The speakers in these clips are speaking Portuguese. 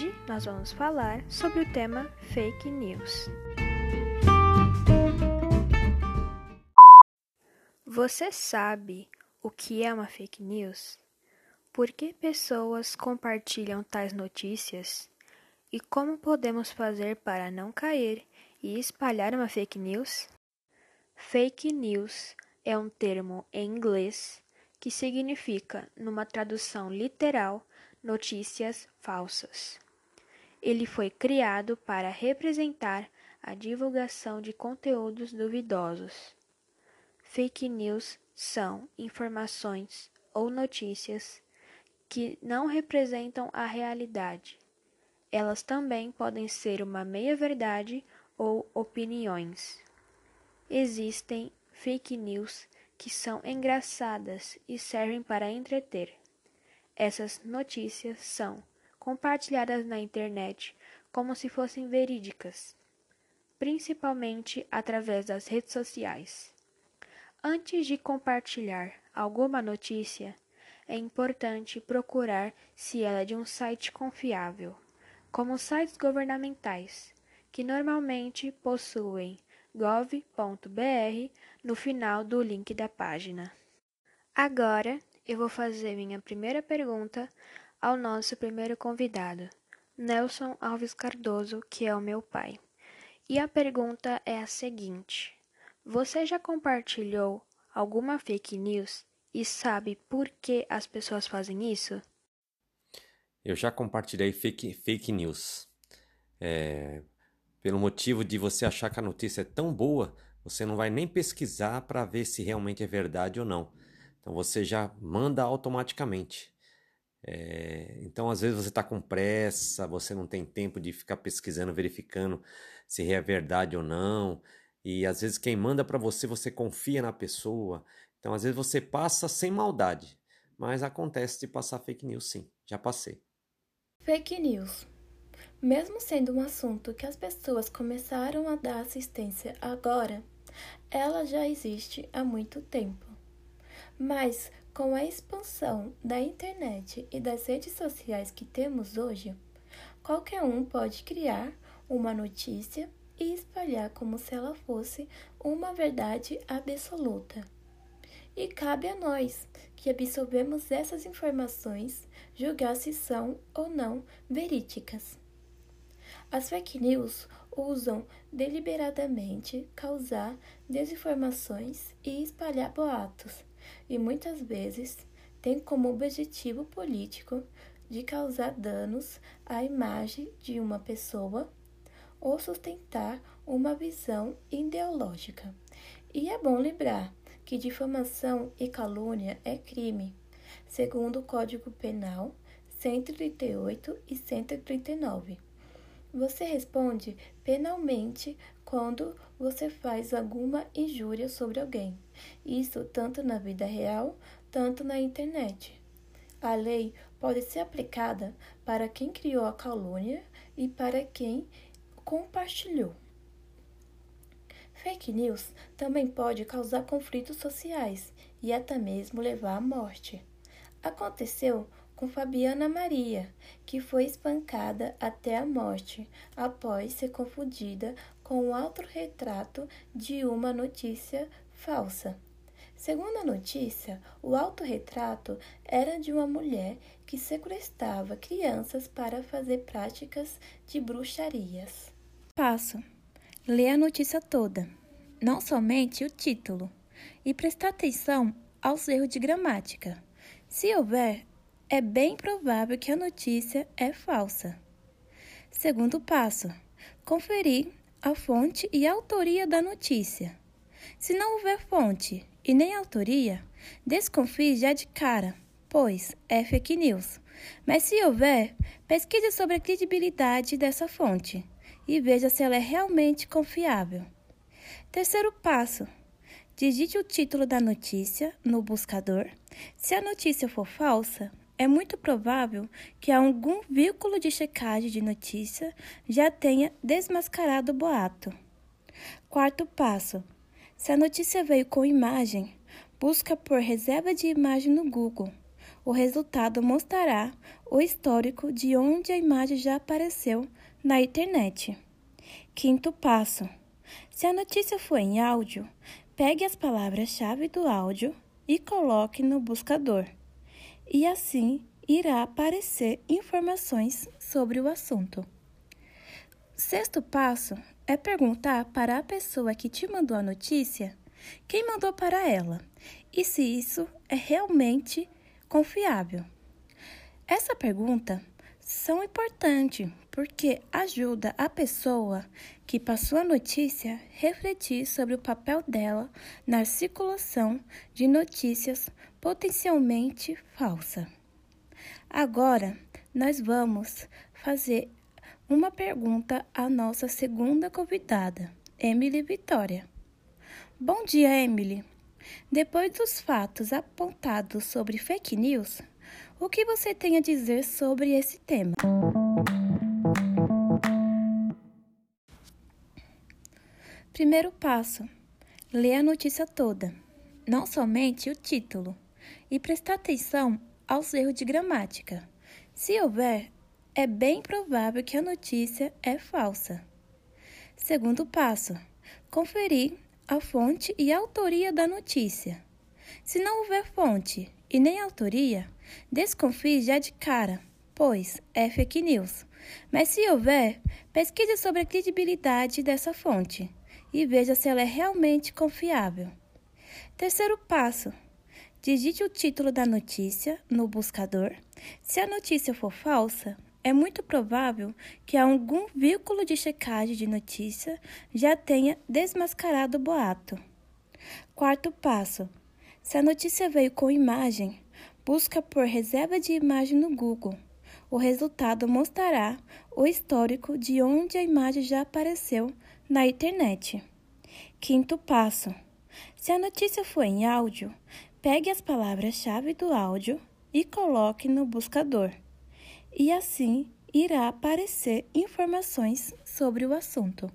Hoje nós vamos falar sobre o tema fake news. Você sabe o que é uma fake news? Por que pessoas compartilham tais notícias? E como podemos fazer para não cair e espalhar uma fake news? Fake news é um termo em inglês que significa, numa tradução literal, notícias falsas. Ele foi criado para representar a divulgação de conteúdos duvidosos. Fake news são informações ou notícias que não representam a realidade. Elas também podem ser uma meia-verdade ou opiniões. Existem fake news que são engraçadas e servem para entreter. Essas notícias são compartilhadas na internet como se fossem verídicas, principalmente através das redes sociais. Antes de compartilhar alguma notícia, é importante procurar se ela é de um site confiável, como sites governamentais, que normalmente possuem gov.br no final do link da página. Agora eu vou fazer minha primeira pergunta ao nosso primeiro convidado, Nelson Alves Cardoso, que é o meu pai. E a pergunta é a seguinte: Você já compartilhou alguma fake news e sabe por que as pessoas fazem isso? Eu já compartilhei fake, fake news. É, pelo motivo de você achar que a notícia é tão boa, você não vai nem pesquisar para ver se realmente é verdade ou não. Então você já manda automaticamente. É, então, às vezes, você está com pressa, você não tem tempo de ficar pesquisando, verificando se é verdade ou não. E às vezes, quem manda para você, você confia na pessoa. Então, às vezes, você passa sem maldade. Mas acontece de passar fake news, sim. Já passei. Fake news mesmo sendo um assunto que as pessoas começaram a dar assistência agora, ela já existe há muito tempo. Mas com a expansão da internet e das redes sociais que temos hoje, qualquer um pode criar uma notícia e espalhar como se ela fosse uma verdade absoluta. E cabe a nós, que absorvemos essas informações, julgar se são ou não verídicas. As fake news usam deliberadamente causar desinformações e espalhar boatos, e muitas vezes têm como objetivo político de causar danos à imagem de uma pessoa ou sustentar uma visão ideológica. E é bom lembrar que difamação e calúnia é crime, segundo o Código Penal 138 e 139. Você responde penalmente quando você faz alguma injúria sobre alguém. Isso tanto na vida real, tanto na internet. A lei pode ser aplicada para quem criou a calúnia e para quem compartilhou. Fake news também pode causar conflitos sociais e até mesmo levar à morte. Aconteceu com Fabiana Maria, que foi espancada até a morte após ser confundida com o autorretrato de uma notícia falsa. Segundo a notícia, o autorretrato era de uma mulher que sequestrava crianças para fazer práticas de bruxarias. Passo. Lê a notícia toda, não somente o título, e prestar atenção aos erros de gramática. Se houver, é bem provável que a notícia é falsa. Segundo passo: conferir a fonte e a autoria da notícia. Se não houver fonte e nem autoria, desconfie já de cara, pois é fake news. Mas se houver, pesquise sobre a credibilidade dessa fonte e veja se ela é realmente confiável. Terceiro passo: digite o título da notícia no buscador. Se a notícia for falsa, é muito provável que algum vínculo de checagem de notícia já tenha desmascarado o boato. Quarto passo: se a notícia veio com imagem, busca por reserva de imagem no Google. O resultado mostrará o histórico de onde a imagem já apareceu na internet. Quinto passo: se a notícia for em áudio, pegue as palavras-chave do áudio e coloque no buscador. E assim irá aparecer informações sobre o assunto. Sexto passo é perguntar para a pessoa que te mandou a notícia quem mandou para ela e se isso é realmente confiável. Essa pergunta são importantes porque ajuda a pessoa que passou a notícia refletir sobre o papel dela na circulação de notícias potencialmente falsas. Agora, nós vamos fazer uma pergunta à nossa segunda convidada, Emily Vitória. Bom dia, Emily. Depois dos fatos apontados sobre fake news, o que você tem a dizer sobre esse tema? Primeiro passo: ler a notícia toda, não somente o título, e prestar atenção aos erros de gramática. Se houver, é bem provável que a notícia é falsa. Segundo passo: conferir a fonte e a autoria da notícia. Se não houver fonte e nem autoria, desconfie já de cara, pois é fake news. Mas se houver, pesquise sobre a credibilidade dessa fonte e veja se ela é realmente confiável. Terceiro passo: digite o título da notícia no buscador. Se a notícia for falsa, é muito provável que algum veículo de checagem de notícia já tenha desmascarado o boato. Quarto passo: se a notícia veio com imagem, busca por reserva de imagem no Google. O resultado mostrará o histórico de onde a imagem já apareceu na internet. Quinto passo: se a notícia for em áudio, pegue as palavras-chave do áudio e coloque no buscador e assim irá aparecer informações sobre o assunto.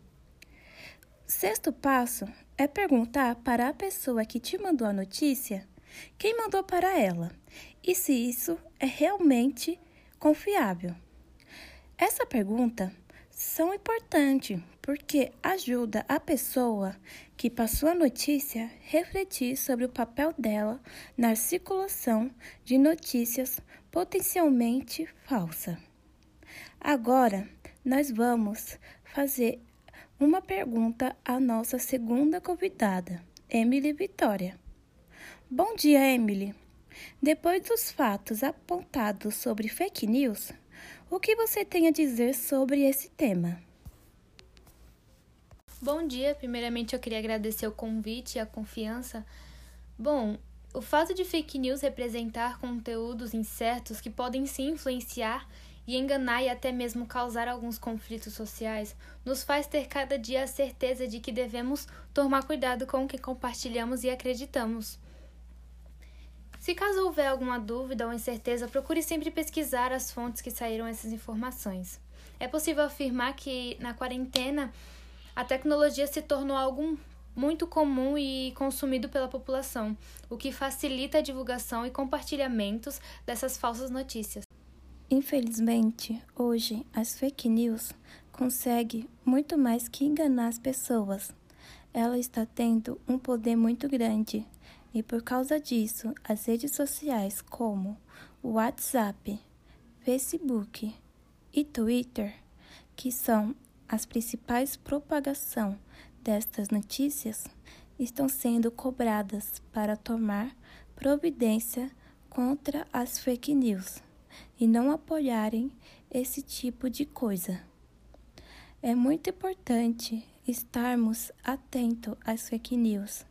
Sexto passo é perguntar para a pessoa que te mandou a notícia quem mandou para ela e se isso é realmente confiável. Essa pergunta são importantes porque ajuda a pessoa que passou a notícia refletir sobre o papel dela na circulação de notícias potencialmente falsa. Agora, nós vamos fazer uma pergunta à nossa segunda convidada, Emily Vitória. Bom dia, Emily. Depois dos fatos apontados sobre fake news, o que você tem a dizer sobre esse tema? Bom dia, primeiramente eu queria agradecer o convite e a confiança. Bom, o fato de fake news representar conteúdos incertos que podem se influenciar e enganar e até mesmo causar alguns conflitos sociais nos faz ter cada dia a certeza de que devemos tomar cuidado com o que compartilhamos e acreditamos. Se caso houver alguma dúvida ou incerteza, procure sempre pesquisar as fontes que saíram essas informações. É possível afirmar que na quarentena a tecnologia se tornou algo muito comum e consumido pela população, o que facilita a divulgação e compartilhamentos dessas falsas notícias. Infelizmente, hoje as fake news conseguem muito mais que enganar as pessoas. Ela está tendo um poder muito grande e por causa disso, as redes sociais como o WhatsApp, Facebook e Twitter, que são as principais propagação destas notícias estão sendo cobradas para tomar providência contra as fake news e não apoiarem esse tipo de coisa. É muito importante estarmos atentos às fake news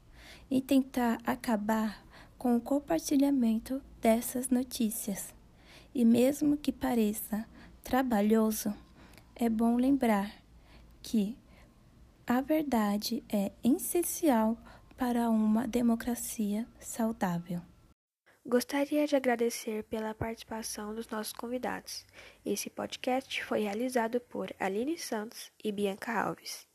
e tentar acabar com o compartilhamento dessas notícias. E mesmo que pareça trabalhoso, é bom lembrar que a verdade é essencial para uma democracia saudável. Gostaria de agradecer pela participação dos nossos convidados. Esse podcast foi realizado por Aline Santos e Bianca Alves.